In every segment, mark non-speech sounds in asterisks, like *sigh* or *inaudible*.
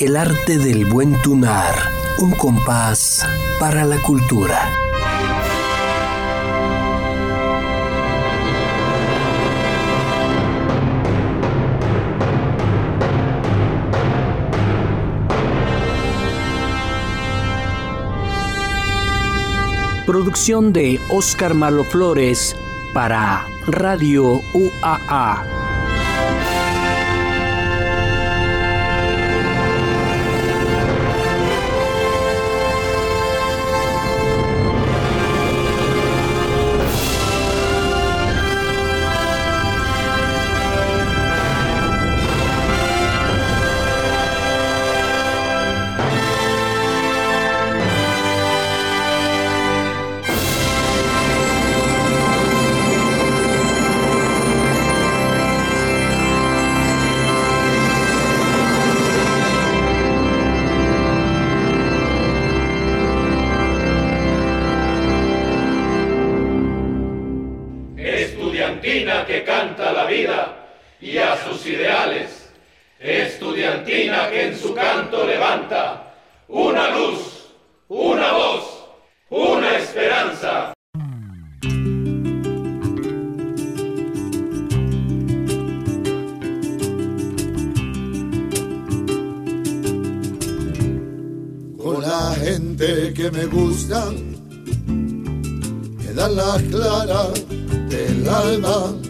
El arte del buen tunar, un compás para la cultura. Producción de Oscar Malo Flores para Radio UAA. ideales, estudiantina que en su canto levanta una luz, una voz, una esperanza. Con la gente que me gusta, me da la clara del alma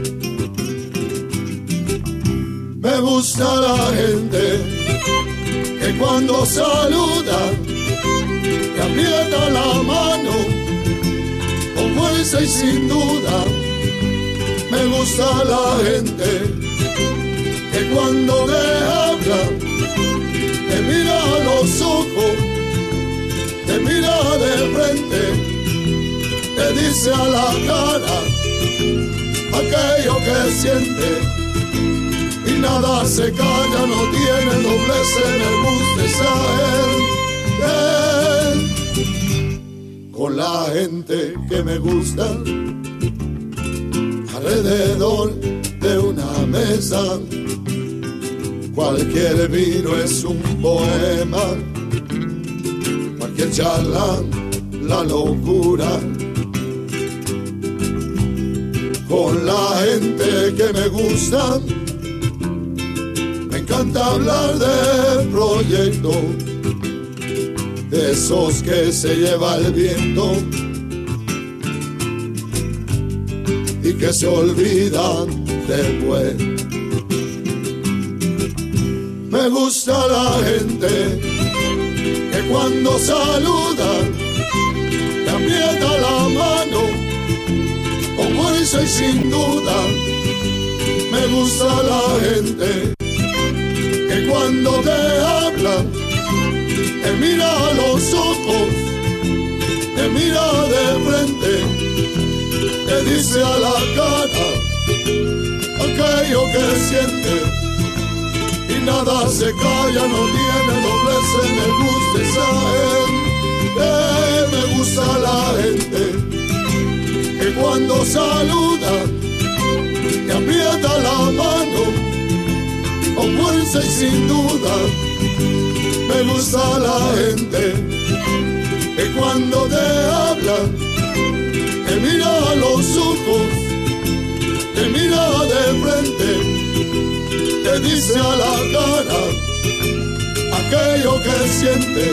Me gusta la gente que cuando saluda te aprieta la mano con fuerza y sin duda. Me gusta la gente que cuando me habla te mira a los ojos, te mira de frente, te dice a la cara aquello que siente nada se calla, no tiene doblez en el gusto de con la gente que me gusta alrededor de una mesa. Cualquier vino es un poema, cualquier charla, la locura. Con la gente que me gusta, encanta hablar de proyectos, de esos que se lleva el viento que se olvidan después. Me gusta la gente que cuando saluda te aprieta la mano con fuerza y sin duda. Me gusta la gente cuando te habla te mira a los ojos, te mira de frente te dice a la cara aquello que siente. Y nada se calla, no tiene doblez en el gusto de saber me gusta la gente que cuando saluda te aprieta la mano con fuerza y sin duda me gusta la gente que cuando te habla te mira a los ojos, te mira de frente, te dice a la cara aquello que siente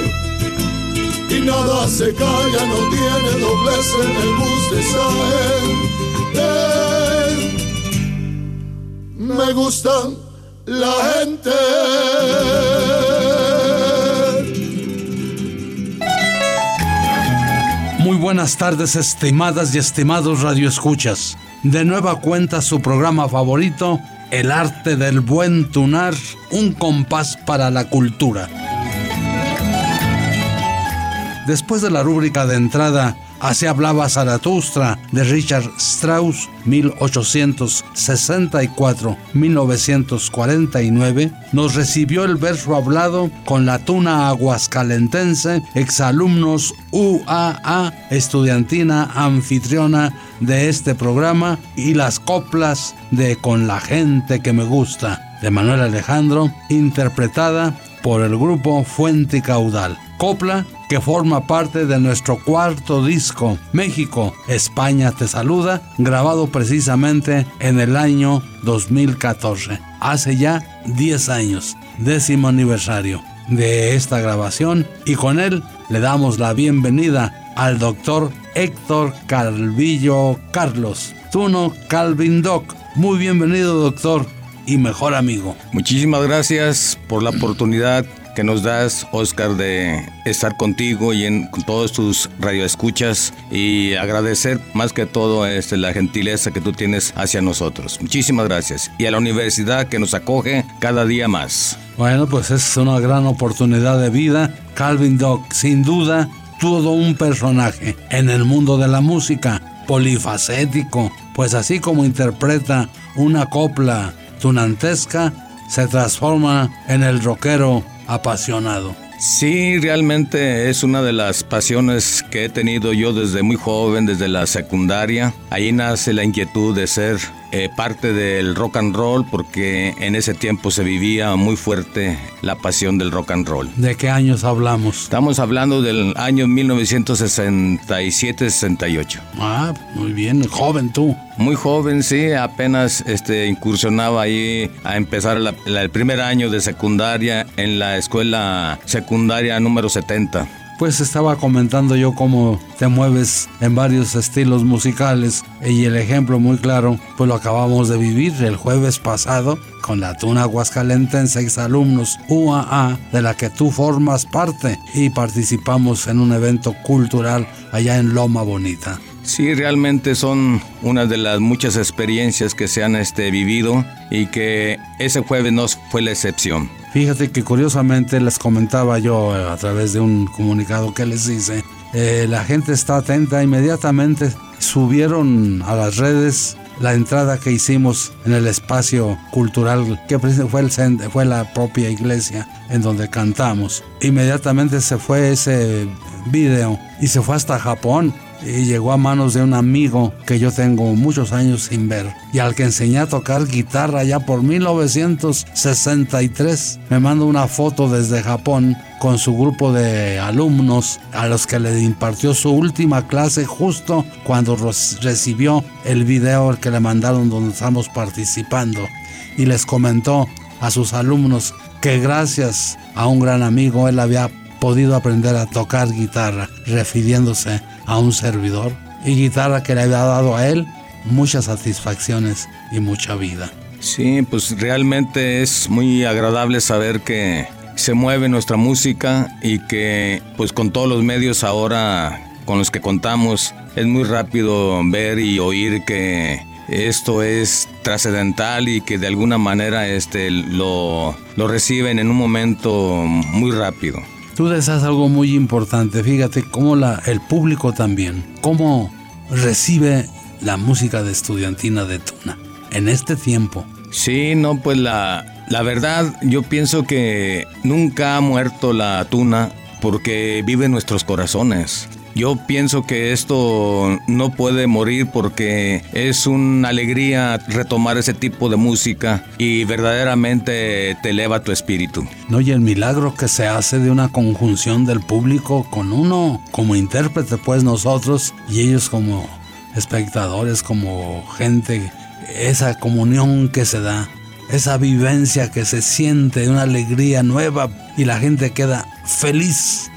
y nada se calla, no tiene doblez en el bus de saber. Me gusta la gente. Muy buenas tardes, estimadas y estimados radioescuchas. De nueva cuenta su programa favorito, El arte del buen tunar, un compás para la cultura. Después de la rúbrica de entrada, Así hablaba Zaratustra de Richard Strauss, 1864-1949, nos recibió el verso hablado con la tuna aguascalentense, exalumnos UAA, estudiantina anfitriona de este programa, y las coplas de Con la gente que me gusta, de Manuel Alejandro, interpretada por el grupo Fuente Caudal. Copla que forma parte de nuestro cuarto disco, México, España te saluda, grabado precisamente en el año 2014, hace ya 10 años, décimo aniversario de esta grabación y con él le damos la bienvenida al doctor Héctor Calvillo Carlos, Tuno Calvin Doc. Muy bienvenido doctor y mejor amigo. Muchísimas gracias por la oportunidad que nos das, Oscar, de estar contigo y en con todos tus radioescuchas y agradecer más que todo este, la gentileza que tú tienes hacia nosotros. Muchísimas gracias. Y a la universidad que nos acoge cada día más. Bueno, pues es una gran oportunidad de vida. Calvin Dock, sin duda, todo un personaje en el mundo de la música, polifacético, pues así como interpreta una copla tunantesca, se transforma en el rockero apasionado. Sí, realmente es una de las pasiones que he tenido yo desde muy joven, desde la secundaria. Ahí nace la inquietud de ser eh, parte del rock and roll porque en ese tiempo se vivía muy fuerte la pasión del rock and roll. ¿De qué años hablamos? Estamos hablando del año 1967-68. Ah, muy bien, joven tú. Muy joven, sí, apenas este, incursionaba ahí a empezar el primer año de secundaria en la escuela secundaria número 70 pues estaba comentando yo cómo te mueves en varios estilos musicales y el ejemplo muy claro pues lo acabamos de vivir el jueves pasado con la Tuna Aguascalentense exalumnos UAA de la que tú formas parte y participamos en un evento cultural allá en Loma Bonita. Sí, realmente son una de las muchas experiencias que se han este, vivido y que ese jueves no fue la excepción. Fíjate que curiosamente les comentaba yo eh, a través de un comunicado que les hice, eh, la gente está atenta, inmediatamente subieron a las redes la entrada que hicimos en el espacio cultural que fue, el, fue la propia iglesia en donde cantamos. Inmediatamente se fue ese video y se fue hasta Japón y llegó a manos de un amigo que yo tengo muchos años sin ver y al que enseñé a tocar guitarra ya por 1963. Me manda una foto desde Japón con su grupo de alumnos a los que le impartió su última clase justo cuando recibió el video que le mandaron donde estamos participando y les comentó a sus alumnos que gracias a un gran amigo él había podido aprender a tocar guitarra, refiriéndose a un servidor, y guitarra que le había dado a él muchas satisfacciones y mucha vida. Sí, pues realmente es muy agradable saber que se mueve nuestra música y que pues con todos los medios ahora con los que contamos es muy rápido ver y oír que esto es trascendental y que de alguna manera este, lo, lo reciben en un momento muy rápido. Tú deseas algo muy importante, fíjate cómo la, el público también, cómo recibe la música de estudiantina de Tuna en este tiempo. Sí, no, pues la, la verdad yo pienso que nunca ha muerto la Tuna porque vive en nuestros corazones. Yo pienso que esto no puede morir porque es una alegría retomar ese tipo de música y verdaderamente te eleva tu espíritu. No, y el milagro que se hace de una conjunción del público con uno como intérprete, pues nosotros y ellos como espectadores, como gente, esa comunión que se da esa vivencia que se siente, una alegría nueva y la gente queda feliz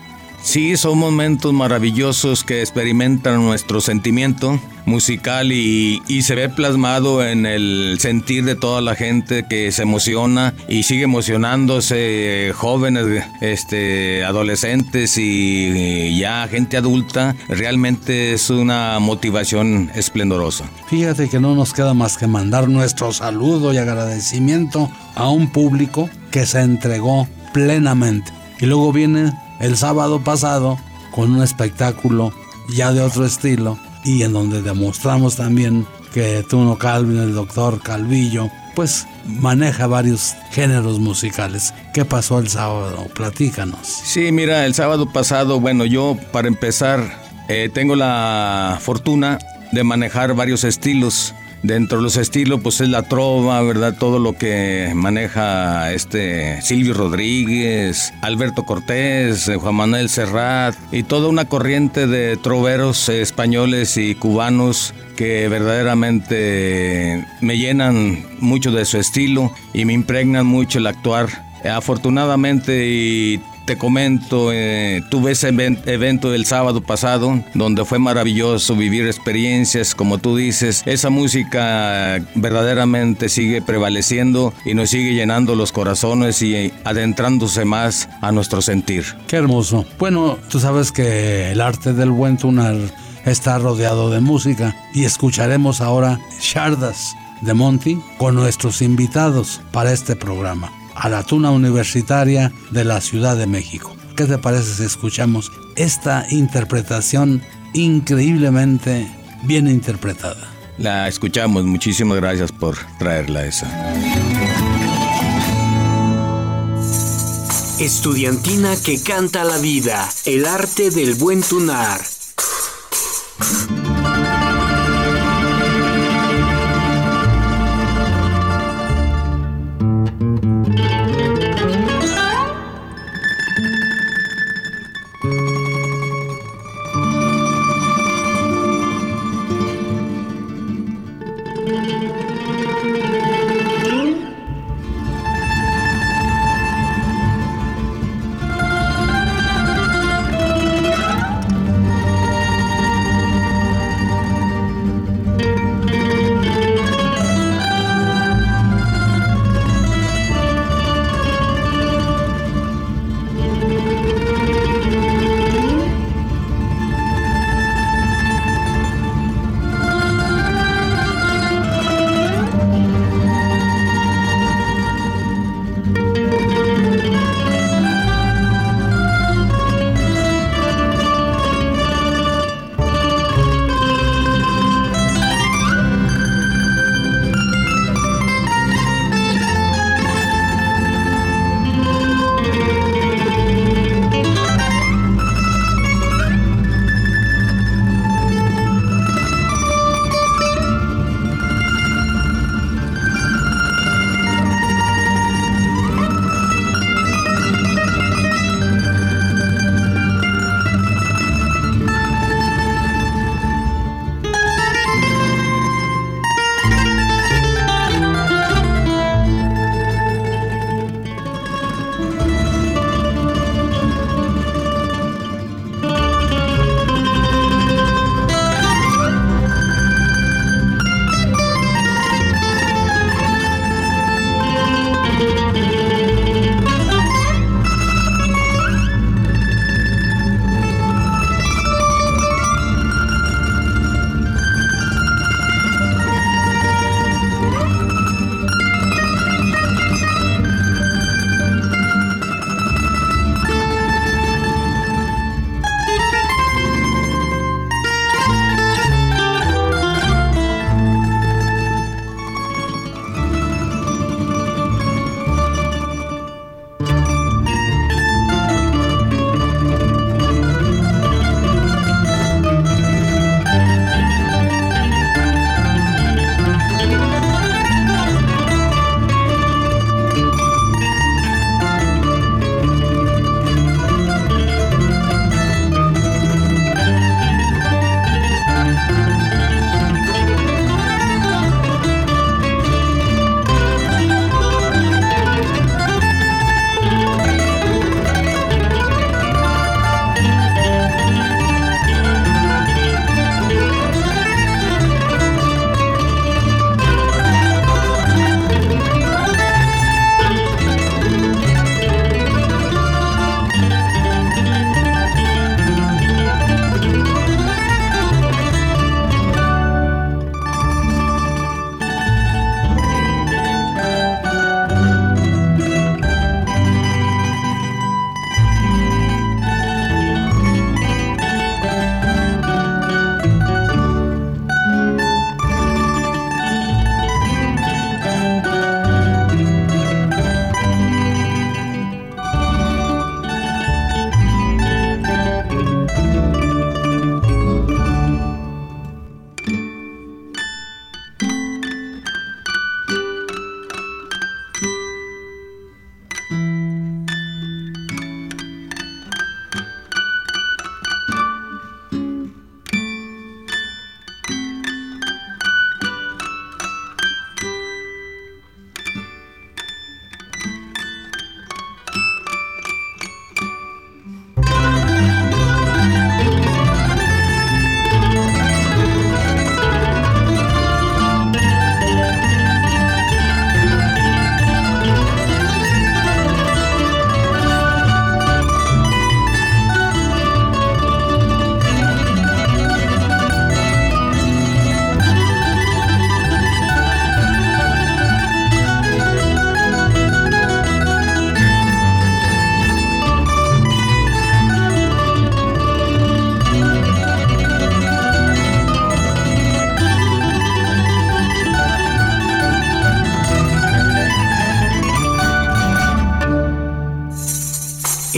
Sí, son momentos maravillosos que experimentan nuestro sentimiento musical y, se ve plasmado en el sentir de toda la gente que se emociona y sigue emocionándose, jóvenes, este, adolescentes y, ya gente adulta. Realmente es una motivación esplendorosa. Fíjate que no nos queda más que mandar nuestro saludo y agradecimiento a un público que se entregó plenamente. Y luego viene el sábado pasado con un espectáculo ya de otro estilo y en donde demostramos también que Tuno Calvin, el doctor Calvillo, pues maneja varios géneros musicales. ¿Qué pasó el sábado? Platícanos. Sí, mira, el sábado pasado, bueno, yo para empezar eh, tengo la fortuna de manejar varios estilos. Dentro de los estilos, pues es la trova, ¿verdad? Todo lo que maneja este Silvio Rodríguez, Alberto Cortés, eh, Juan Manuel Serrat y toda una corriente de troveros españoles y cubanos que verdaderamente me llenan mucho de su estilo y me impregnan mucho el actuar. Afortunadamente y te comento, eh, tuve ese evento el sábado pasado donde fue maravilloso vivir experiencias, como tú dices, esa música verdaderamente sigue prevaleciendo y nos sigue llenando los corazones y adentrándose más a nuestro sentir. Qué hermoso. Bueno, tú sabes que el arte del buen tunar está rodeado de música y escucharemos ahora Shardas de Monty con nuestros invitados para este programa a la Tuna Universitaria de la Ciudad de México. ¿Qué te parece si escuchamos esta interpretación increíblemente bien interpretada? La escuchamos, muchísimas gracias por traerla esa. Estudiantina que canta la vida, el arte del buen tunar.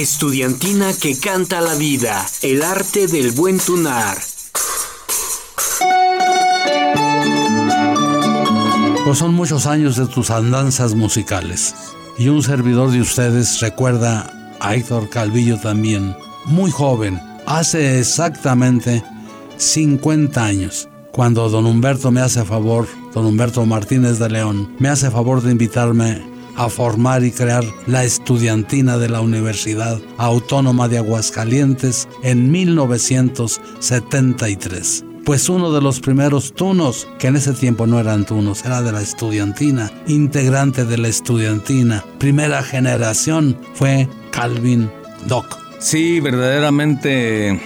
Estudiantina que canta la vida, el arte del buen tunar. Pues son muchos años de tus andanzas musicales. Y un servidor de ustedes recuerda a Héctor Calvillo también, muy joven, hace exactamente 50 años, cuando don Humberto me hace favor, don Humberto Martínez de León, me hace favor de invitarme a formar y crear la estudiantina de la Universidad Autónoma de Aguascalientes en 1973 pues uno de los primeros tunos, que en ese tiempo no eran tunos, era de la estudiantina, integrante de la estudiantina, primera generación, fue Calvin Doc. Sí, verdaderamente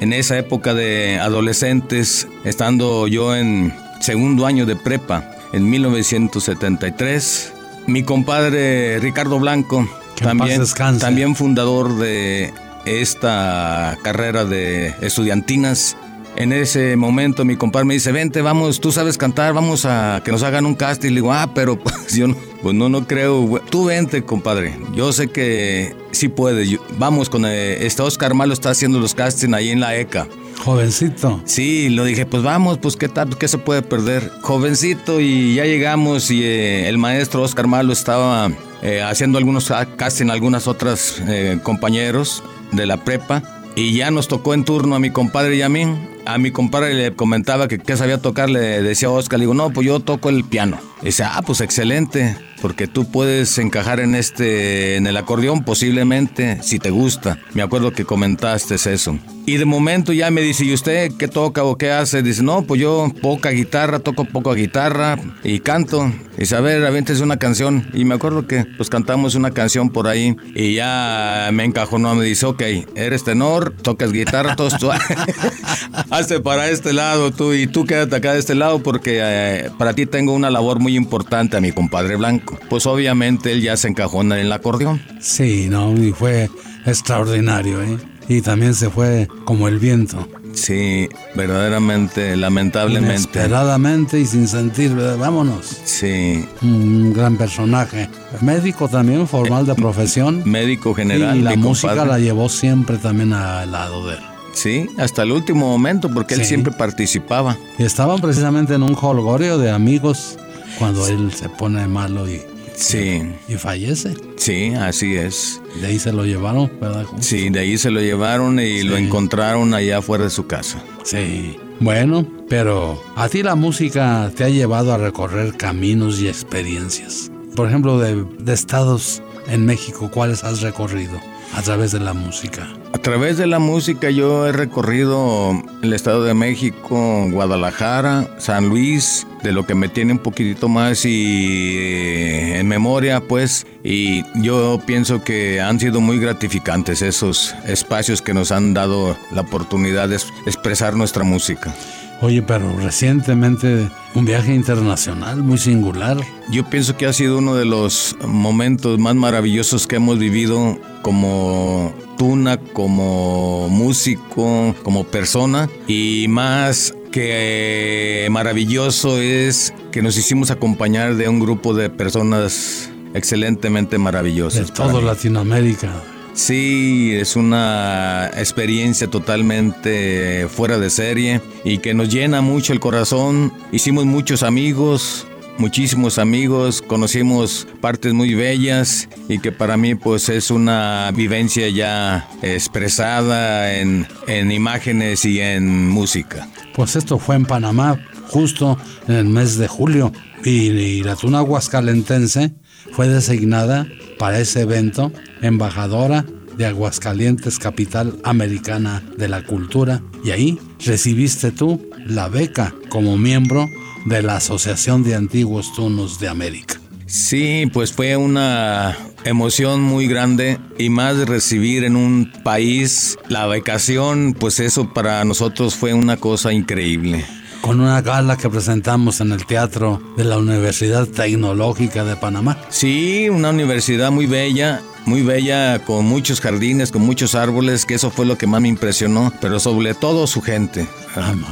en esa época de adolescentes, estando yo en segundo año de prepa, en 1973, mi compadre Ricardo Blanco, también, también fundador de esta carrera de estudiantinas, en ese momento mi compadre me dice, vente, vamos, tú sabes cantar, vamos a que nos hagan un casting. Le digo, ah, pero *laughs* pues yo no, pues no, no creo. Tú vente, compadre. Yo sé que sí puedes. vamos con eh, este Oscar Malo está haciendo los castings ahí en la ECA. Jovencito. Sí, lo dije, pues vamos, pues qué tal, qué se puede perder. Jovencito y ya llegamos y eh, el maestro Oscar Malo estaba eh, haciendo algunos castings, algunas otras compañeros de la prepa. Y ya nos tocó en turno a mi compadre y a mí a mi compadre le comentaba que qué sabía tocar, le decía Oscar, le digo, no, pues yo toco el piano. Dice, ah, pues excelente, porque tú puedes encajar en este, en el acordeón posiblemente, si te gusta. Me acuerdo que comentaste eso. Y de momento ya me dice, ¿y usted qué toca o qué hace? Dice, no, pues yo poca guitarra, toco poca guitarra y canto. Y dice, a ver, aviéntese una canción. Y me acuerdo que pues cantamos una canción por ahí y ya me encajó, no, me dice, ok, eres tenor, tocas guitarra, todo esto. *laughs* hazte para este lado tú y tú quédate acá de este lado porque eh, para ti tengo una labor muy importante a mi compadre Blanco. Pues obviamente él ya se encajó en el acordeón. Sí, no, y fue extraordinario, ¿eh? Y también se fue como el viento. Sí, verdaderamente, lamentablemente. Inesperadamente y sin sentir, vámonos. Sí. Un gran personaje. Médico también, formal de profesión. Médico general. Y la música la llevó siempre también al lado de él. Sí, hasta el último momento, porque él siempre participaba. Y estaban precisamente en un holgorio de amigos cuando él se pone malo y, sí. y, fallece. Sí, así es. De ahí se lo llevaron, ¿verdad? Sí, de ahí se lo llevaron y lo encontraron allá afuera de su casa. Sí. Bueno, pero a ti la música te ha llevado a recorrer caminos y experiencias. Por ejemplo, de, de estados en México, ¿cuáles has recorrido? A través de la música? A través de la música yo he recorrido el Estado de México, Guadalajara, San Luis, de lo que me tiene un poquitito más y eh, en memoria pues y yo pienso que han sido muy gratificantes esos espacios que nos han dado la oportunidad de expresar nuestra música. Oye, pero recientemente un viaje internacional muy singular. Yo pienso que ha sido uno de los momentos más maravillosos que hemos vivido como tuna, como músico, como persona y más que maravilloso es que nos hicimos acompañar de un grupo de personas excelentemente maravillosas. De todo Latinoamérica. Sí, es una experiencia totalmente fuera de serie y que nos llena mucho el corazón. Hicimos muchos amigos, muchísimos amigos, conocimos partes muy bellas y que para mí pues es una vivencia ya expresada en, imágenes y en música. Pues esto fue en Panamá justo en el mes de julio y, la tuna aguascalentense fue designada para ese evento embajadora de Aguascalientes, capital americana de la cultura, y ahí recibiste tú la beca como miembro de la Asociación de Antiguos Tunos de América. Sí, pues fue una emoción muy grande y más recibir en un país la becación, pues eso para nosotros fue una cosa increíble con una gala que presentamos en el Teatro de la Universidad Tecnológica de Panamá. Sí, una universidad muy bella, muy bella, con muchos jardines, con muchos árboles, que eso fue lo que más me impresionó, pero sobre todo su gente.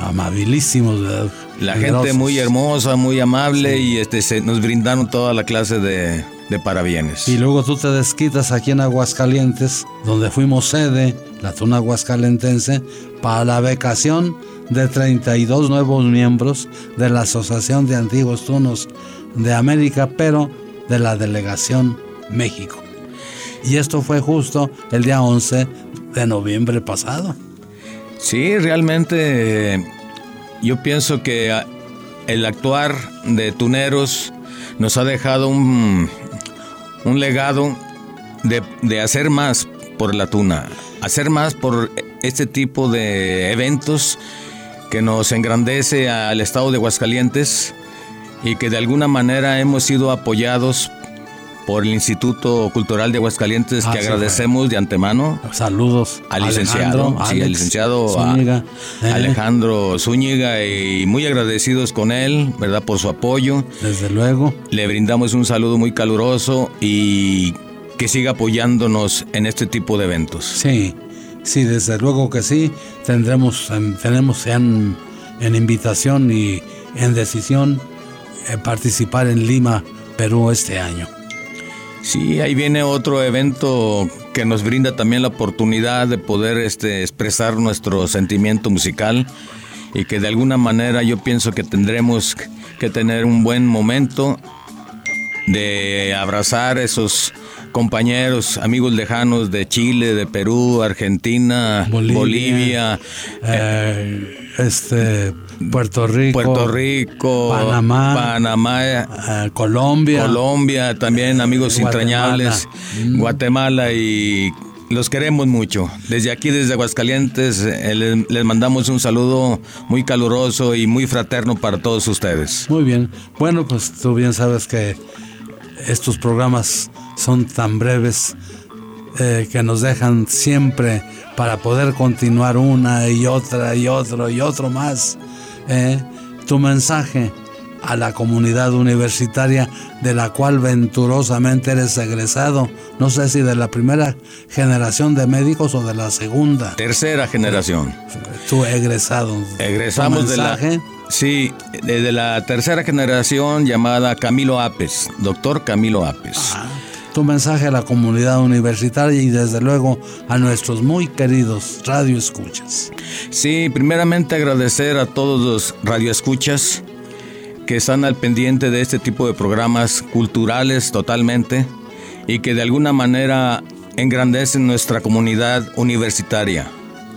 amabilísimos, La gente muy hermosa, muy amable y este, se, nos brindaron toda la clase de, de parabienes. Y luego tú te desquitas aquí en Aguascalientes, donde fuimos sede, la Tuna Aguascalentense, para la becación de 32 nuevos miembros de la Asociación de Antiguos Tunos de América, pero de la Delegación México. Y esto fue justo el día 11 de noviembre pasado. Sí, realmente yo pienso que el actuar de tuneros nos ha dejado un, un legado de, de, hacer más por la tuna, hacer más por este tipo de eventos que nos engrandece al estado de Aguascalientes y que de alguna manera hemos sido apoyados por el Instituto Cultural de Aguascalientes, que ah, agradecemos de antemano. Saludos al licenciado, sí, al licenciado Zúñiga, eh. Alejandro Zúñiga, y muy agradecidos con él, ¿verdad? Por su apoyo. Desde luego. Le brindamos un saludo muy caluroso y que siga apoyándonos en este tipo de eventos. Sí, sí, desde luego que sí. Tendremos, tenemos en, en invitación y en decisión eh, participar en Lima, Perú este año. Sí, ahí viene otro evento que nos brinda también la oportunidad de poder este, expresar nuestro sentimiento musical y que de alguna manera yo pienso que tendremos que tener un buen momento de abrazar esos compañeros, amigos lejanos de Chile, de Perú, Argentina, Bolivia, eh, este Puerto Rico, Puerto Rico, Panamá, Panamá, eh, Colombia, Colombia, también amigos entrañables, mm. Guatemala y los queremos mucho. Desde aquí, desde Aguascalientes, eh, les, mandamos un saludo muy caluroso y muy fraterno para todos ustedes. Muy bien. Bueno, pues tú bien sabes que estos programas son tan breves eh, que nos dejan siempre para poder continuar una y otra y otro y otro más eh, tu mensaje a la comunidad universitaria de la cual venturosamente eres egresado. No sé si de la primera generación de médicos o de la segunda. Tercera generación. Tu egresado. Egresamos de la... Sí, de la tercera generación llamada Camilo Apes, doctor Camilo Apes. Ah tu mensaje a la comunidad universitaria y desde luego a nuestros muy queridos radioescuchas. Sí, primeramente agradecer a todos los radioescuchas que están al pendiente de este tipo de programas culturales totalmente y que de alguna manera engrandecen nuestra comunidad universitaria.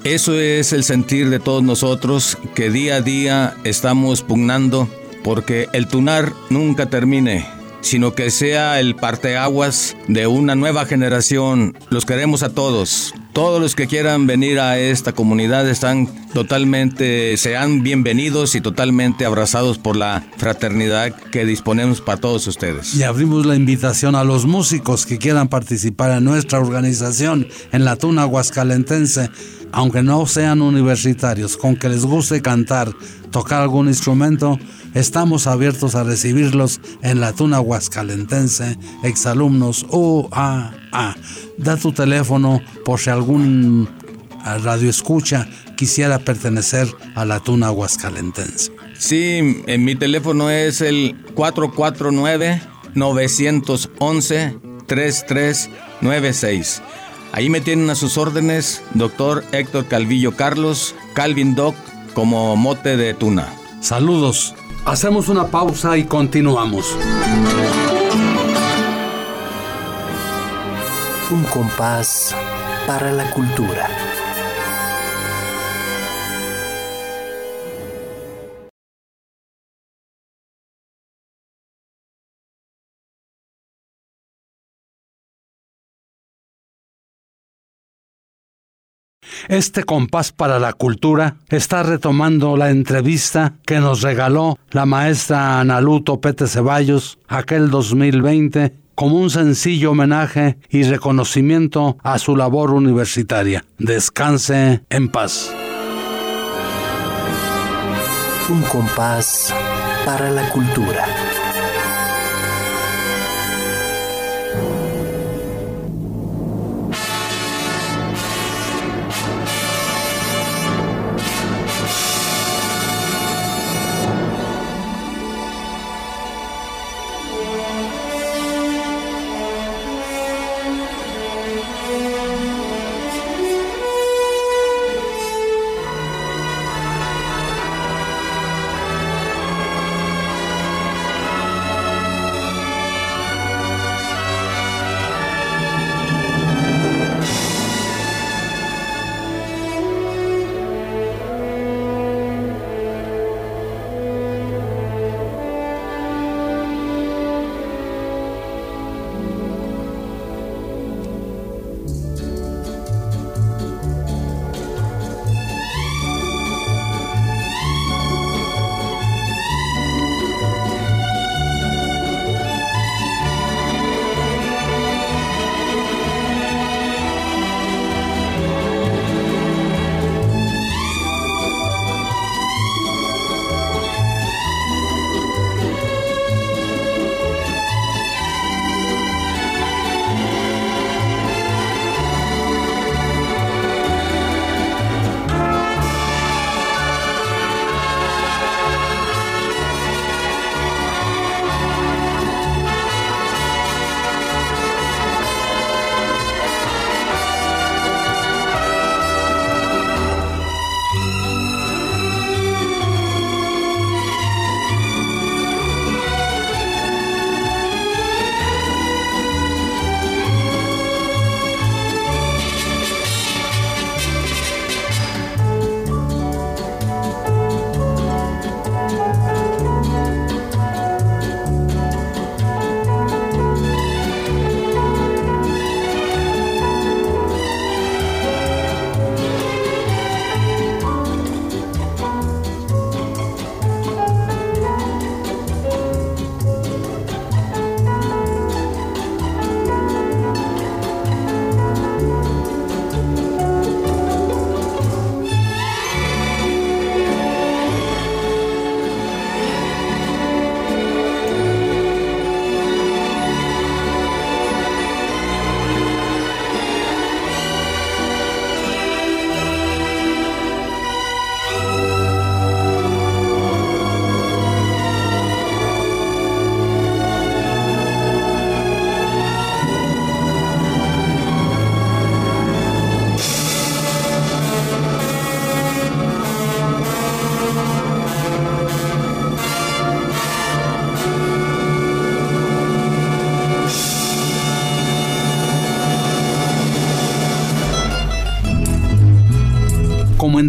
Eso es el sentir de todos nosotros que día a día estamos pugnando porque el tunar nunca termine sino que sea el parteaguas de una nueva generación. Los queremos a todos. Todos los que quieran venir a esta comunidad están totalmente, sean bienvenidos y totalmente abrazados por la fraternidad que disponemos para todos ustedes. Y abrimos la invitación a los músicos que quieran participar en nuestra organización en la Tuna Aguascalentense, aunque no sean universitarios, con que les guste cantar, tocar algún instrumento, Estamos abiertos a recibirlos en la Tuna Huascalentense, exalumnos UAA. Da tu teléfono por si algún radio escucha quisiera pertenecer a la Tuna Huascalentense. Sí, en mi teléfono es el 449-911-3396. Ahí me tienen a sus órdenes, doctor Héctor Calvillo Carlos, Calvin Doc, como mote de tuna. Saludos. Hacemos una pausa y continuamos. Un compás para la cultura. Este compás para la cultura está retomando la entrevista que nos regaló la maestra Analuto Pete Ceballos aquel 2020 como un sencillo homenaje y reconocimiento a su labor universitaria. Descanse en paz. Un compás para la cultura.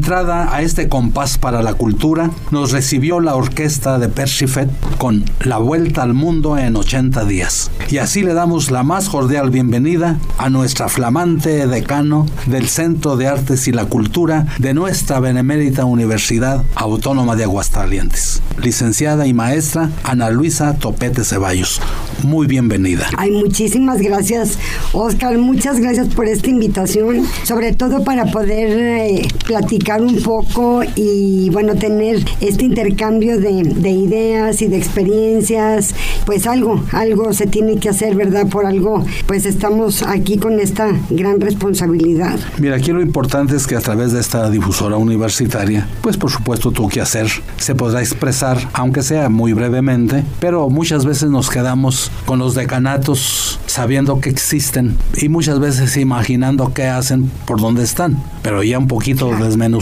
Entrada a este compás para la cultura, nos recibió la orquesta de Persifet con La Vuelta al Mundo en 80 días. Y así le damos la más cordial bienvenida a nuestra flamante decano del Centro de Artes y la Cultura de nuestra benemérita Universidad Autónoma de Aguascalientes, licenciada y maestra Ana Luisa Topete Ceballos. Muy bienvenida. Ay, muchísimas gracias, Oscar. Muchas gracias por esta invitación, sobre todo para poder eh, platicar un poco y, bueno, tener este intercambio de, de ideas y de experiencias. Pues algo, algo se tiene que hacer, ¿verdad? Por algo, pues estamos aquí con esta gran responsabilidad. Mira, aquí lo importante es que a través de esta difusora universitaria, pues por supuesto tu hacer se podrá expresar, aunque sea muy brevemente, pero muchas veces nos quedamos con los decanatos sabiendo que existen y muchas veces imaginando qué hacen por dónde están, pero ya un poquito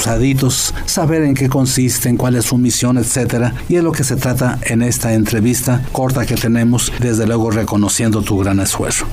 saber en qué consisten, cuál es su misión, etcétera, y es lo que se trata en esta entrevista corta que tenemos, desde luego reconociendo tu gran esfuerzo.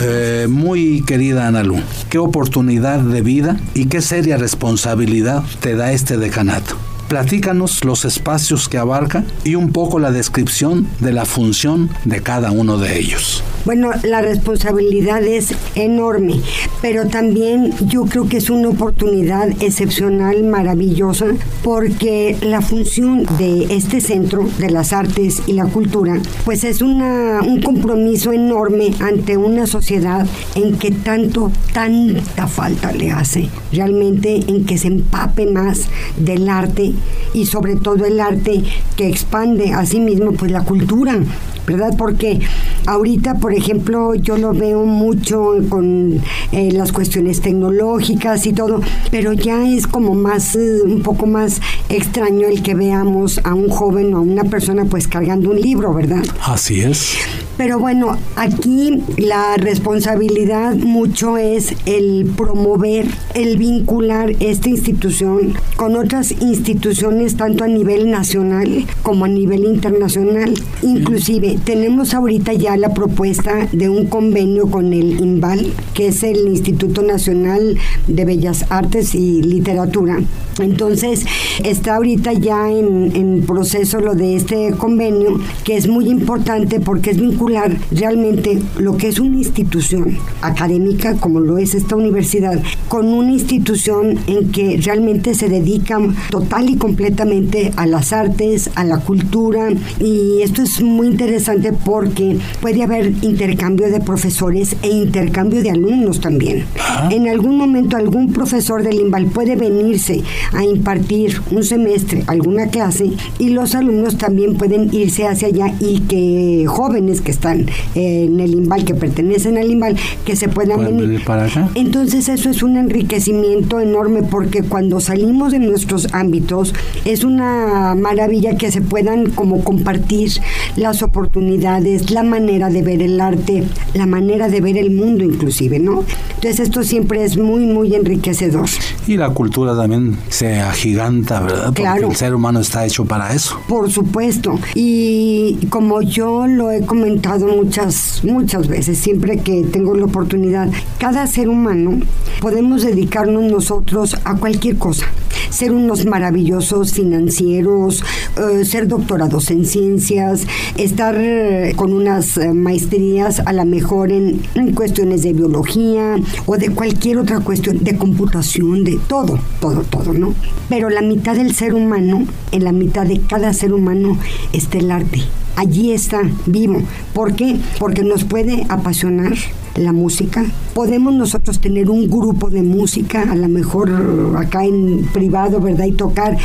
Eh, muy querida Analu, qué oportunidad de vida y qué seria responsabilidad te da este decanato. Platícanos los espacios que abarca y un poco la descripción de la función de cada uno de ellos. Bueno, la responsabilidad es enorme, pero también yo creo que es una oportunidad excepcional, maravillosa, porque la función de este centro de las artes y la cultura, pues es una, un compromiso enorme ante una sociedad en que tanto, tanta falta le hace, realmente en que se empape más del arte y sobre todo el arte que expande a sí mismo pues la cultura, ¿verdad? Porque ahorita, por ejemplo, yo lo veo mucho con eh, las cuestiones tecnológicas y todo, pero ya es como más, eh, un poco más extraño el que veamos a un joven o a una persona pues cargando un libro, ¿verdad? Así es. Pero bueno, aquí la responsabilidad mucho es el promover, el vincular esta institución con otras instituciones tanto a nivel nacional como a nivel internacional. Inclusive tenemos ahorita ya la propuesta de un convenio con el INVAL, que es el Instituto Nacional de Bellas Artes y Literatura. Entonces está ahorita ya en, en proceso lo de este convenio, que es muy importante porque es vinculado realmente lo que es una institución académica, como lo es esta universidad, con una institución en que realmente se dedican total y completamente a las artes, a la cultura, y esto es muy interesante porque puede haber intercambio de profesores e intercambio de alumnos también. En algún momento algún profesor del IMBAL puede venirse a impartir un semestre, alguna clase, y los alumnos también pueden irse hacia allá y que jóvenes que están en el IMBAL, que pertenecen al IMBAL, que se puedan venir. para acá? Entonces eso es un enriquecimiento enorme porque cuando salimos de nuestros ámbitos es una maravilla que se puedan como compartir las oportunidades, la manera de ver el arte, la manera de ver el mundo inclusive, ¿no? Entonces esto siempre es muy, muy enriquecedor. Y la cultura también se agiganta, ¿verdad? Porque Claro. el ser humano está hecho para eso. Por supuesto. Y como yo lo he comentado muchas, muchas veces, siempre que tengo la oportunidad, cada ser humano podemos dedicarnos nosotros a cualquier cosa. Ser unos maravillosos financieros, eh, ser doctorados en ciencias, estar eh, con unas eh, maestrías a lo mejor en, en cuestiones de biología o de cualquier otra cuestión, de computación, de todo, todo, todo, ¿no? Pero la mitad del ser humano, en la mitad de cada ser humano está el arte. Allí está, vivo. ¿Por qué? Porque nos puede apasionar la música. Podemos nosotros tener un grupo de música, a lo mejor acá en privado, ¿verdad? Y tocar.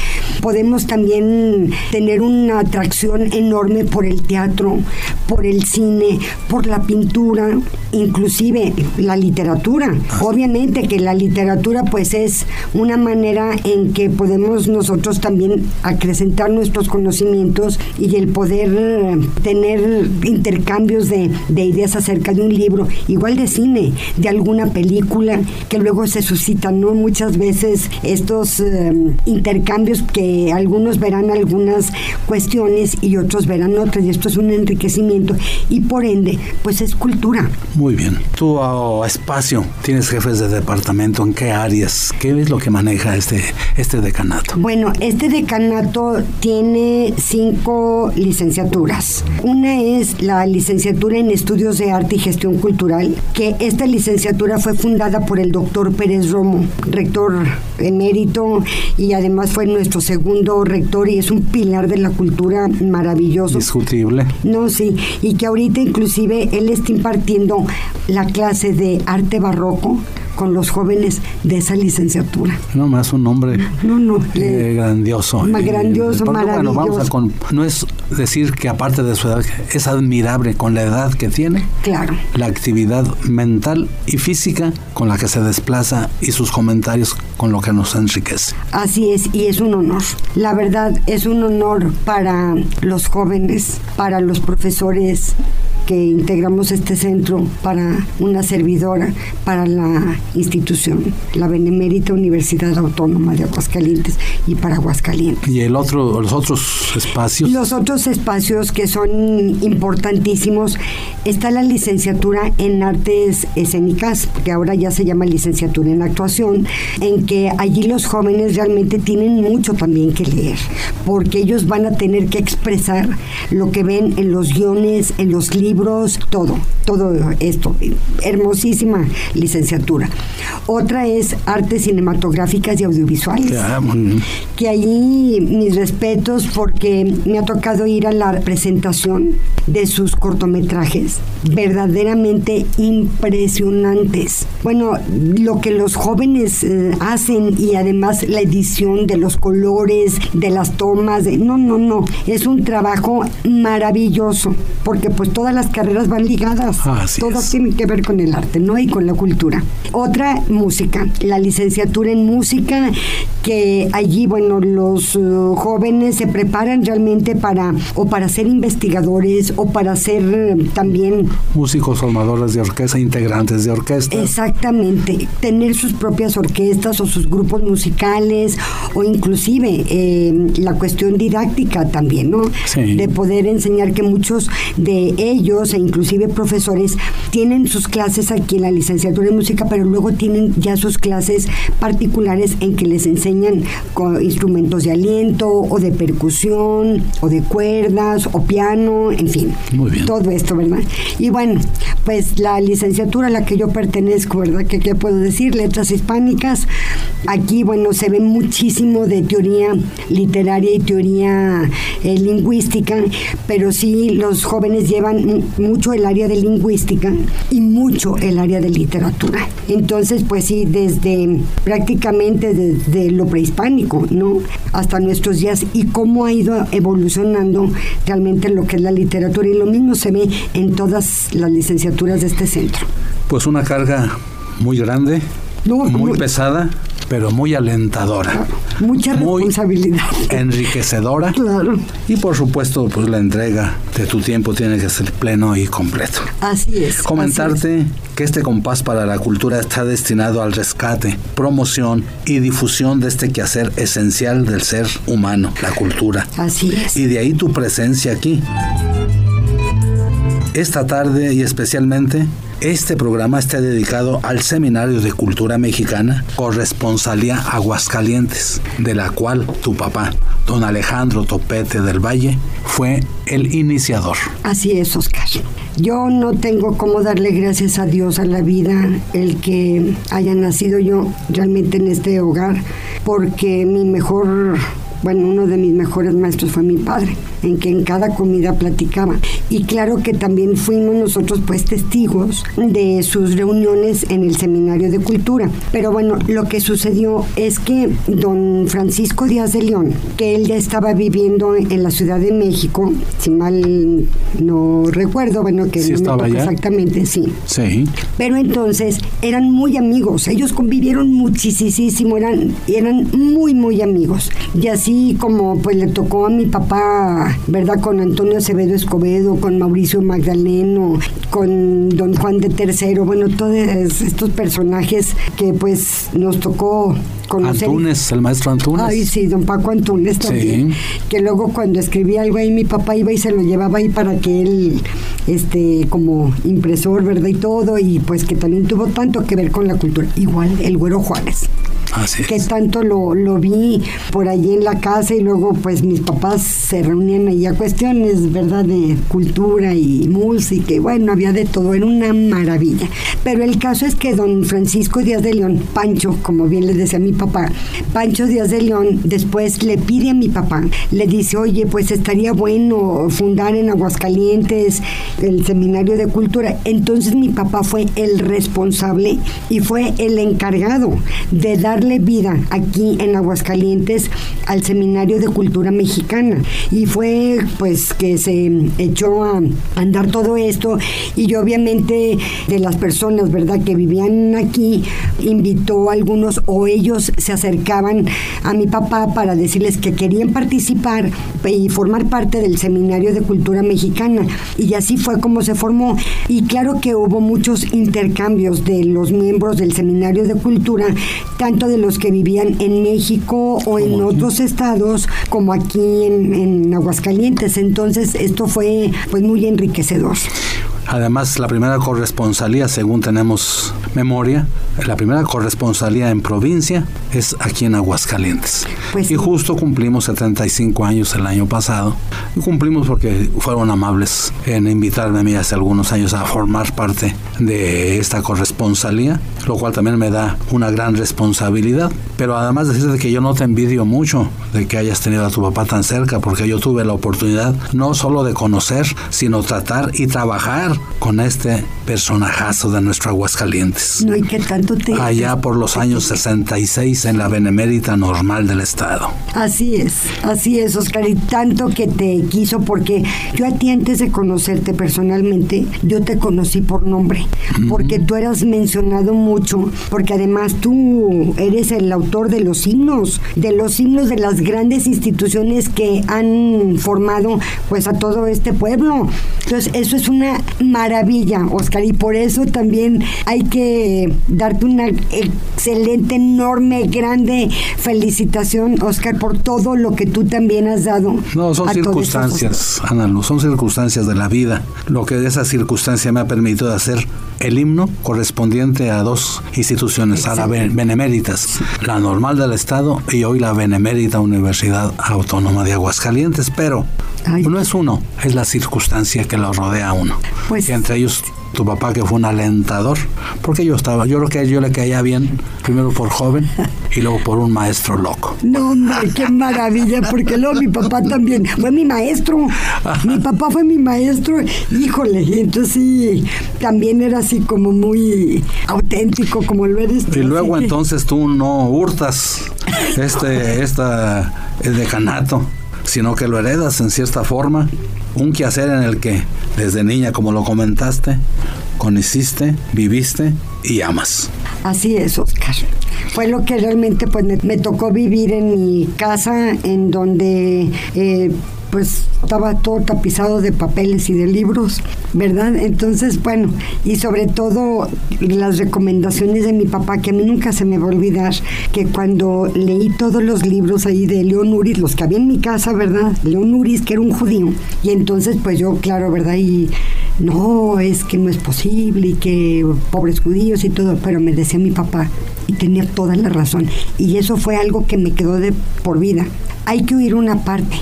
Podemos también tener una atracción enorme por el teatro, por el cine, por la pintura, inclusive la literatura. Obviamente que la literatura pues es una manera en que podemos nosotros también acrecentar nuestros conocimientos y el poder tener intercambios de, de ideas acerca de un libro. Igual de cine, de alguna película que luego se suscitan, ¿no? Muchas veces estos em, intercambios que algunos verán algunas cuestiones y otros verán otras, y esto es un enriquecimiento y por ende, pues es cultura. Muy bien. Tu oh, espacio, tienes jefes de departamento, ¿en qué áreas? ¿Qué es lo que maneja este, este decanato? Bueno, este decanato tiene cinco licenciaturas. Una es la licenciatura en estudios de arte y gestión cultural, que esta licenciatura fue fundada por el doctor Pérez Romo, rector emérito y además fue nuestro segundo rector y es un pilar de la cultura maravilloso. Discutible. No, sí, y que ahorita inclusive él está impartiendo la clase de arte barroco con los jóvenes de esa licenciatura. No más un nombre no, no, eh, grandioso. grandioso, maravilloso. Bueno, vamos a no es decir que aparte de su edad, es admirable con la edad que tiene. Claro. La actividad mental y física con la que se desplaza y sus comentarios con lo que nos enriquece. Así es, y es un honor. La verdad, es un honor para los jóvenes, para los profesores, que integramos este centro para una servidora, para la institución, la Benemérita Universidad Autónoma de Aguascalientes y para Aguascalientes. ¿Y el otro, los otros espacios? Los otros espacios que son importantísimos, está la licenciatura en artes escénicas, que ahora ya se llama licenciatura en actuación, en que allí los jóvenes realmente tienen mucho también que leer, porque ellos van a tener que expresar lo que ven en los guiones, en los libros, libros, todo, todo esto. Hermosísima licenciatura. Otra es artes cinematográficas y audiovisuales. que allí mis respetos porque me ha tocado ir a la presentación de sus cortometrajes, verdaderamente impresionantes. Bueno, lo que los jóvenes eh, hacen y además la edición de los colores, de las tomas, de, no, no, no, es un trabajo maravilloso, porque pues todas las carreras van ligadas. Todo tiene que ver con el arte, ¿no? Y con la cultura. Otra, música. La licenciatura en música, que allí, bueno, los uh, jóvenes se preparan realmente para, o para ser investigadores, o para ser uh, también... Músicos, formadores de orquesta, integrantes de orquesta. Exactamente. Tener sus propias orquestas o sus grupos musicales, o inclusive eh, la cuestión didáctica también, ¿no? De poder enseñar que muchos de ellos e inclusive profesores tienen sus clases aquí en la licenciatura de música, pero luego tienen ya sus clases particulares en que les enseñan con instrumentos de aliento o de percusión o de cuerdas o piano, en fin. Muy bien. Todo esto, ¿verdad? Y bueno, pues la licenciatura a la que yo pertenezco, ¿verdad? ¿Qué, qué puedo decir? Letras hispánicas. Aquí, bueno, se ve muchísimo de teoría literaria y teoría eh, lingüística, pero sí los jóvenes llevan mucho el área de lingüística y mucho el área de literatura. Entonces, pues sí, desde prácticamente desde lo prehispánico, ¿no? Hasta nuestros días y cómo ha ido evolucionando realmente lo que es la literatura. Y lo mismo se ve en todas las licenciaturas de este centro. Pues una carga muy grande, muy pesada pero muy alentadora. Mucha responsabilidad. enriquecedora. Claro. Y por supuesto, pues la entrega de tu tiempo tiene que ser pleno y completo. Así es. Comentarte que este compás para la cultura está destinado al rescate, promoción y difusión de este quehacer esencial del ser humano, la cultura. Así es. Y de ahí tu presencia aquí. Esta tarde y especialmente este programa está dedicado al Seminario de Cultura Mexicana Corresponsalía Aguascalientes, de la cual tu papá, don Alejandro Topete del Valle, fue el iniciador. Así es, Oscar. Yo no tengo cómo darle gracias a Dios a la vida, el que haya nacido yo realmente en este hogar, porque mi mejor bueno, uno de mis mejores maestros fue mi padre, en que en cada comida platicaba. Y claro que también fuimos nosotros pues testigos de sus reuniones en el Seminario de Cultura. Pero bueno, lo que sucedió es que don Francisco Díaz de León, que él ya estaba viviendo en la Ciudad de México, si mal no recuerdo, bueno, que no estaba exactamente, sí. Sí. Pero entonces eran muy amigos, ellos convivieron muchísimo, eran, eran muy, muy amigos. Y así así como pues le tocó a mi papá, ¿verdad? Con Antonio Acevedo Escobedo, con Mauricio Magdaleno, con don Juan de Tercero, bueno, todos estos personajes que pues nos tocó conocer. Antunes, el maestro Antunes. Ay, sí, don Paco Antunes también. Que luego cuando escribía algo ahí, mi papá iba y se lo llevaba ahí para que él, este, como impresor, ¿verdad? Y todo, y pues que también tuvo tanto que ver con la cultura. Igual el Güero Juárez que tanto lo, lo, vi por allí en la casa y luego pues mis papás se reunían ahí a cuestiones, ¿verdad? De cultura y música y bueno, había de todo, era una maravilla. Pero el caso es que don Francisco Díaz de León, Pancho, como bien le decía mi papá, Pancho Díaz de León después le pide a mi papá, le dice, oye, pues estaría bueno fundar en Aguascalientes el seminario de cultura. Entonces mi papá fue el responsable y fue el encargado de dar vida aquí en Aguascalientes al Seminario de Cultura Mexicana. Y fue pues que se echó a andar todo esto y yo obviamente de las personas, ¿verdad?, que vivían aquí, invitó a algunos o ellos se acercaban a mi papá para decirles que querían participar y formar parte del Seminario de Cultura Mexicana. Y así fue como se formó. Y claro que hubo muchos intercambios de los miembros del Seminario de Cultura, tanto de los que vivían en México o en otros estados, como aquí en, en Aguascalientes. Entonces, esto fue pues muy enriquecedor. Además, la primera corresponsalía, según tenemos memoria, la primera corresponsalía en provincia es aquí en Aguascalientes. Pues y justo cumplimos 75 años el año pasado. Y cumplimos porque fueron amables en invitarme a mí hace algunos años a formar parte de esta corresponsalía, lo cual también me da una gran responsabilidad. Pero además decirte que yo no te envidio mucho de que hayas tenido a tu papá tan cerca, porque yo tuve la oportunidad no solo de conocer, sino tratar y trabajar con este personajazo de nuestro Aguascalientes. No, ¿y qué tanto te... Allá por los años 66 en la Benemérita Normal del Estado. Así es, así es, Oscar, y tanto que te quiso, porque yo a ti antes de conocerte personalmente, yo te conocí por nombre, porque tú eras mencionado mucho, porque además tú eres el autor de los himnos, de los himnos de las grandes instituciones que han formado pues a todo este pueblo. Entonces, eso es una maravilla, Oscar, y por eso también hay que darte una excelente, enorme, grande felicitación, Oscar, por todo lo que tú también has dado. No, son circunstancias, Ana Luz, son circunstancias de la vida. Lo que de esa circunstancia me ha permitido hacer el himno correspondiente a dos instituciones, a la Beneméritas, la normal del Estado y hoy la Benemérita Universidad Autónoma de Aguascalientes, pero no es uno, es la circunstancia que lo rodea a uno. Pues, y entre ellos tu papá que fue un alentador, porque yo estaba, yo creo que yo le caía bien, primero por joven y luego por un maestro loco. No, hombre, qué maravilla, porque luego mi papá también fue mi maestro, mi papá fue mi maestro, híjole, entonces sí, también era así como muy auténtico, como lo eres Y luego entonces tú no hurtas este, esta, el decanato sino que lo heredas en cierta forma, un quehacer en el que desde niña, como lo comentaste, conociste, viviste y amas. Así es, Oscar. Fue lo que realmente pues, me, tocó vivir en mi casa, en donde eh, pues estaba todo tapizado de papeles y de libros, ¿verdad? Entonces, bueno, y sobre todo las recomendaciones de mi papá, que a mí nunca se me va a olvidar, que cuando leí todos los libros ahí de León Uris, los que había en mi casa, ¿verdad? León Uris, que era un judío, y entonces pues yo, claro, ¿verdad? Y no, es que no es posible y que pobres judíos y todo, pero me decía mi papá, y tenía toda la razón, y eso fue algo que me quedó de por vida. Hay que oír una parte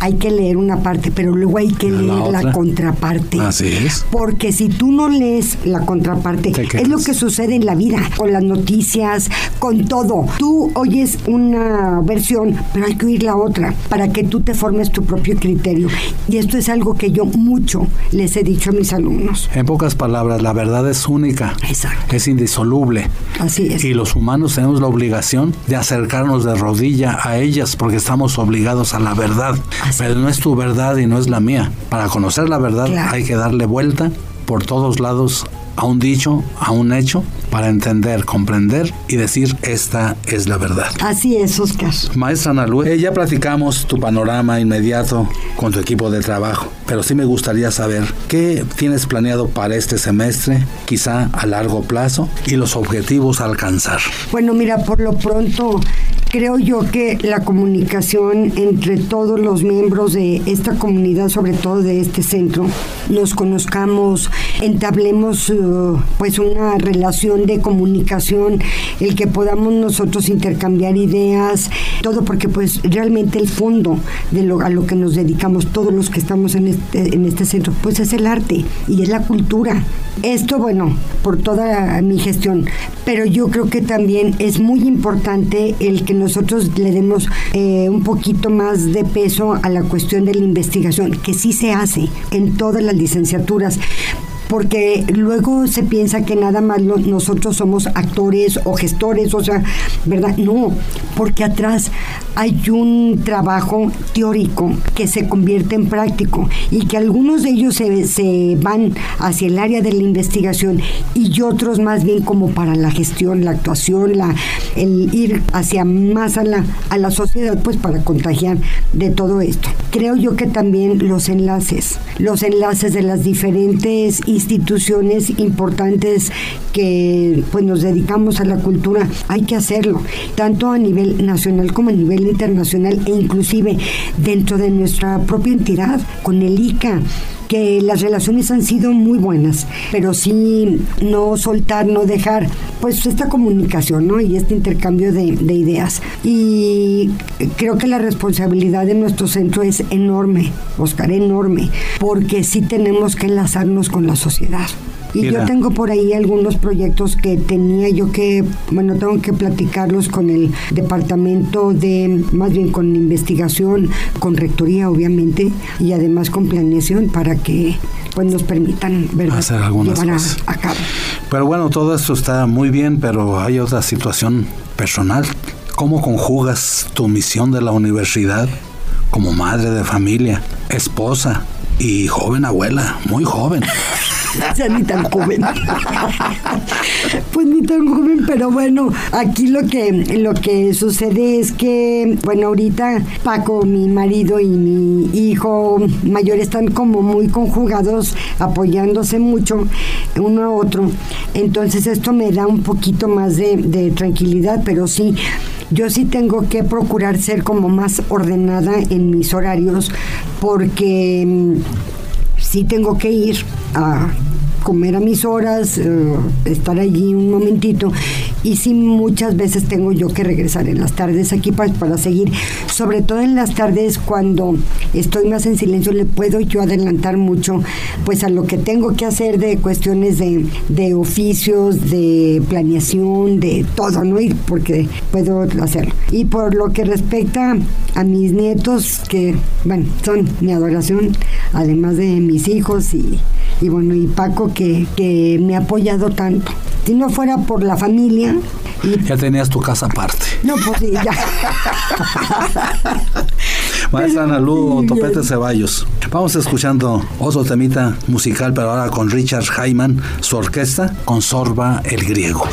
hay que leer una parte, pero luego hay que leer la, contraparte. Así es. Porque si tú no lees la contraparte, es lo que sucede en la vida, con las noticias, con todo. Tú oyes una versión, pero hay que oír la otra para que tú te formes tu propio criterio. Y esto es algo que yo mucho les he dicho a mis alumnos. En pocas palabras, la verdad es única. Exacto. Es indisoluble. Así es. Y los humanos tenemos la obligación de acercarnos de rodilla a ellas porque estamos obligados a la verdad. Pero no es tu verdad y no es la mía. Para conocer la verdad hay que darle vuelta por todos lados a un dicho, a un hecho, para entender, comprender y decir esta es la verdad. Así es, Oscar. Maestra Analu, eh, ya platicamos tu panorama inmediato con tu equipo de trabajo, pero sí me gustaría saber qué tienes planeado para este semestre, quizá a largo plazo, y los objetivos a alcanzar. Bueno, mira, por lo pronto creo yo que la comunicación entre todos los miembros de esta comunidad, sobre todo de este centro, nos conozcamos, entablemos uh, pues una relación de comunicación, el que podamos nosotros intercambiar ideas, todo porque pues realmente el fondo de lo, a lo que nos dedicamos todos los que estamos en este, en este centro, pues es el arte y es la cultura. Esto, bueno, por toda mi gestión, pero yo creo que también es muy importante el que nosotros le demos eh, un poquito más de peso a la cuestión de la investigación, que sí se hace en todas las licenciaturas porque luego se piensa que nada más nosotros somos actores o gestores, o sea, ¿verdad? No, porque atrás hay un trabajo teórico que se convierte en práctico y que algunos de ellos se, se van hacia el área de la investigación y otros más bien como para la gestión, la actuación, la, el ir hacia más a la, a la sociedad, pues para contagiar de todo esto. Creo yo que también los enlaces, los enlaces de las diferentes instituciones importantes que pues nos dedicamos a la cultura, hay que hacerlo, tanto a nivel nacional como a nivel internacional e inclusive dentro de nuestra propia entidad, con el ICA que las relaciones han sido muy buenas, pero sí no soltar, no dejar, pues esta comunicación, ¿no? Y este intercambio de, de ideas. Y creo que la responsabilidad de nuestro centro es enorme, Oscar, enorme, porque sí tenemos que enlazarnos con la sociedad. Y yo tengo por ahí algunos proyectos que tenía yo que, bueno, tengo que platicarlos con el departamento de, más bien con investigación, con rectoría obviamente, y además con planeación para que pues nos permitan hacer algunas llevar cosas. A, a cabo. Pero bueno, todo esto está muy bien, pero hay otra situación personal. ¿Cómo conjugas tu misión de la universidad como madre de familia, esposa y joven abuela, muy joven? *laughs* ya ni tan joven. *laughs* pues ni tan joven, pero bueno, aquí lo que, lo que sucede es que, bueno, ahorita Paco, mi marido y mi hijo mayor están como muy conjugados, apoyándose mucho uno a otro. Entonces esto me da un poquito más de, de tranquilidad, pero sí, yo sí tengo que procurar ser como más ordenada en mis horarios porque mm, sí tengo que ir a comer a mis horas, eh, estar allí un momentito y sí muchas veces tengo yo que regresar en las tardes aquí para, para seguir, sobre todo en las tardes cuando estoy más en silencio le puedo yo adelantar mucho pues a lo que tengo que hacer de cuestiones de, de oficios, de planeación, de todo, ¿no? Y porque puedo hacerlo. Y por lo que respecta a mis nietos, que bueno, son mi adoración, además de mis hijos y, y bueno, y Paco que, que me ha apoyado tanto. Si no fuera por la familia, y Ya tenías tu casa aparte. no, pues sí, ya. *laughs* Maestra Ana Topete. Ceballos. Vamos escuchando otro temita musical, pero ahora con Richard Hyman, su orquesta, con Sorba el Griego.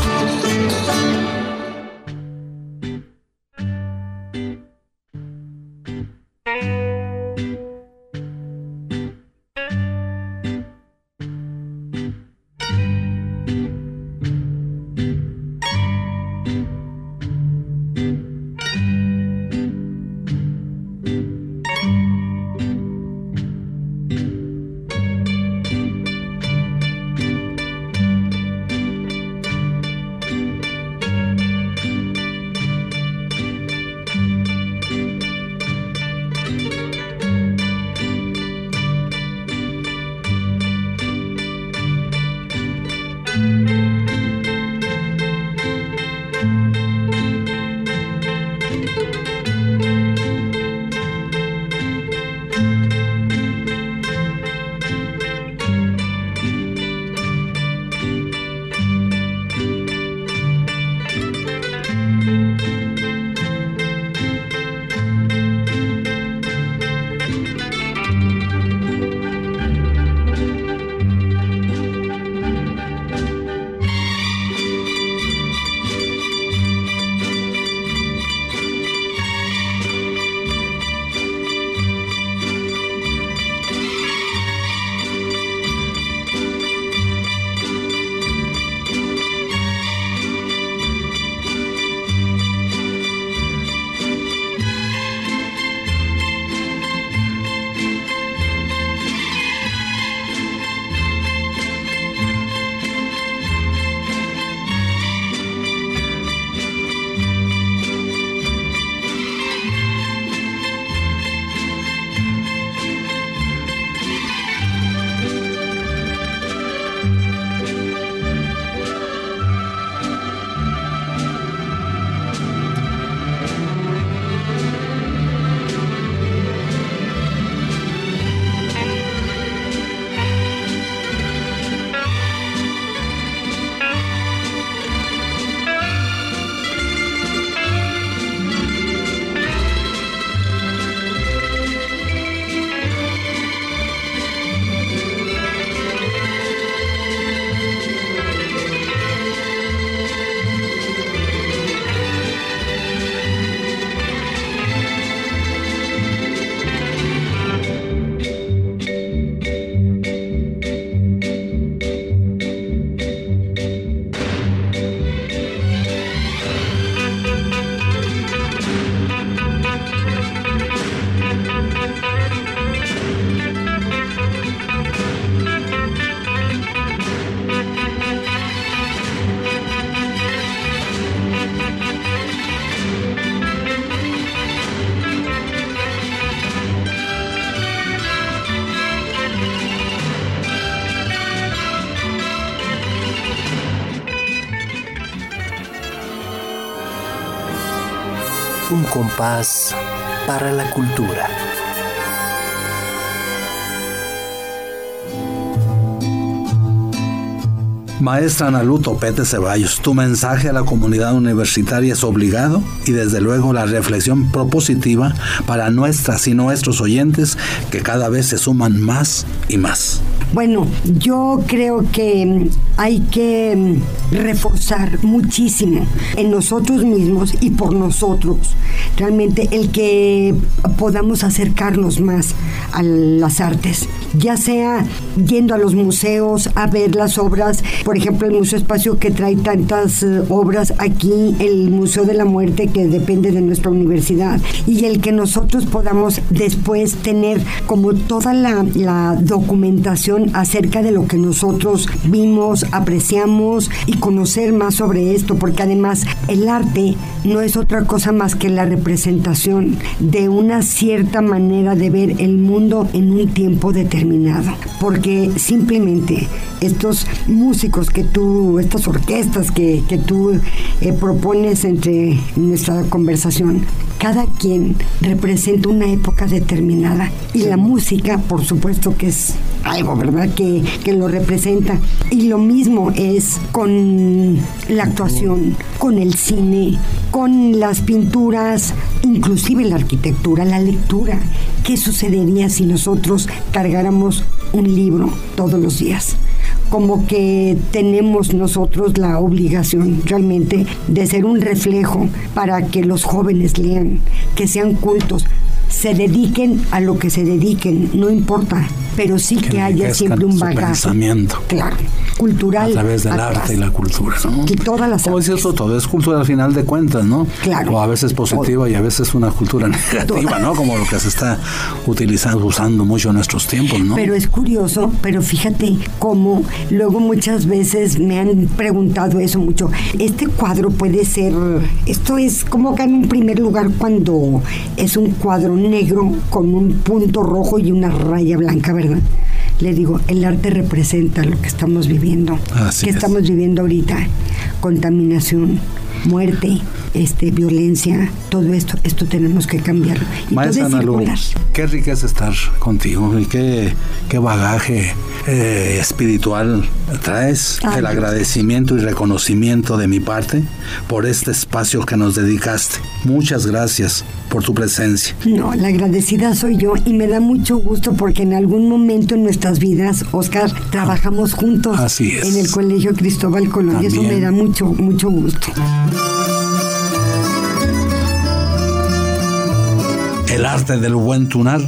Un compás para la cultura. Maestra Naluto Pete Ceballos, tu mensaje a la comunidad universitaria es obligado y desde luego la reflexión propositiva para nuestras y nuestros oyentes que cada vez se suman más y más. Bueno, yo creo que hay que mm, reforzar muchísimo en nosotros mismos y por nosotros. Realmente el que podamos acercarnos más a las artes, ya sea yendo a los museos a ver las obras, por ejemplo el Museo Espacio que trae tantas eh, obras aquí, el Museo de la Muerte que depende de nuestra universidad y el que nosotros podamos después tener como toda la, la documentación acerca de lo que nosotros vimos, apreciamos y conocer más sobre esto, porque además el arte no es otra cosa más que la representación de una cierta manera de ver el mundo en un tiempo determinado, porque simplemente estos músicos que tú, estas orquestas que, que tú eh, propones entre nuestra conversación, cada quien representa una época determinada y la música, por supuesto que es algo, ¿verdad? Que, que, lo representa. Y lo mismo es con la actuación, con el cine, con las pinturas, inclusive la arquitectura, la lectura. ¿Qué sucedería si nosotros cargáramos un libro todos los días? como que tenemos nosotros la obligación realmente de ser un reflejo para que los jóvenes lean, que sean cultos, se dediquen a lo que se dediquen, no importa, pero sí que, haya siempre un bagaje. pensamiento. Claro, cultural. A través del arte y la cultura, ¿no? Que todas las Como decía todo es cultura al final de cuentas, ¿no? Claro. O a veces positiva y a veces una cultura *laughs* negativa, ¿no? Como lo que se está utilizando, usando mucho en nuestros tiempos, ¿no? Pero es curioso, pero fíjate cómo luego muchas veces me han preguntado eso mucho. Este cuadro puede ser, esto es como que en un primer lugar cuando es un cuadro negro con un punto rojo y una raya blanca, ¿verdad? Le digo, el arte representa lo que estamos viviendo, Así que es. estamos viviendo ahorita, contaminación, muerte, este, violencia, todo esto, esto tenemos que cambiarlo. Y Maestra todo es qué riqueza estar contigo y qué, qué bagaje eh, espiritual traes. Ay, el agradecimiento y reconocimiento de mi parte por este espacio que nos dedicaste. Muchas gracias por tu presencia. No, la agradecida soy yo y me da mucho gusto porque en algún momento en nuestras vidas, Oscar, trabajamos juntos Así es. en el Colegio Cristóbal Colón y eso me da mucho, mucho gusto. El arte del buen tunar,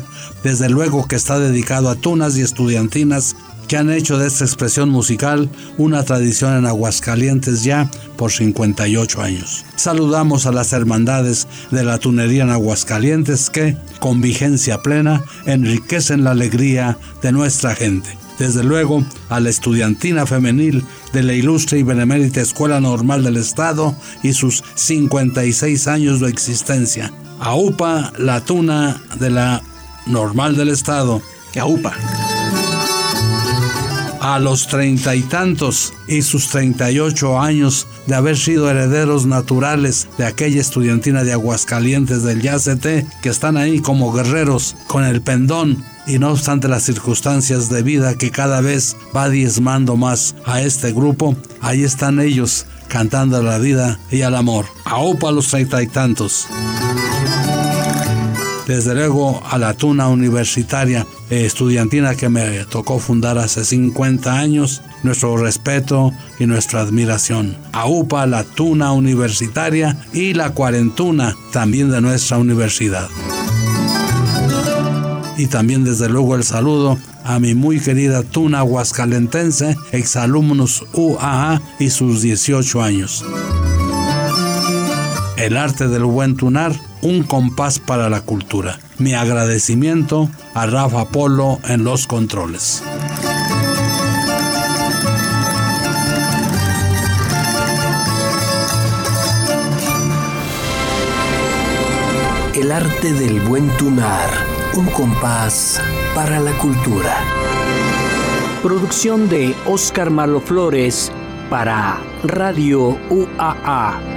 desde luego que está dedicado a tunas y estudiantinas que han hecho de esta expresión musical una tradición en Aguascalientes ya por 58 años. Saludamos a las hermandades de la tunería en Aguascalientes que, con vigencia plena, enriquecen la alegría de nuestra gente. Desde luego a la estudiantina femenil de la ilustre y benemérita Escuela Normal del Estado y sus 56 años de existencia. A UPA, la tuna de la Normal del Estado. A UPA. A los treinta y tantos y sus treinta y ocho años de haber sido herederos naturales de aquella estudiantina de Aguascalientes del YACT que están ahí como guerreros con el pendón y no obstante las circunstancias de vida que cada vez va diezmando más a este grupo, ahí están ellos cantando a la vida y al amor. A UPA a los treinta y tantos desde luego a la Tuna Universitaria eh, Estudiantina que me tocó fundar hace 50 años, nuestro respeto y nuestra admiración. A UPA, la Tuna Universitaria y la Cuarentuna también de nuestra universidad. Y también desde luego el saludo a mi muy querida Tuna Huascalentense, exalumnos UAA y sus 18 años. El arte del buen tunar, un compás para la cultura. Mi agradecimiento a Rafa Polo en los controles. El arte del buen tunar, un compás para la cultura. Producción de Oscar Malo Flores para Radio UAA.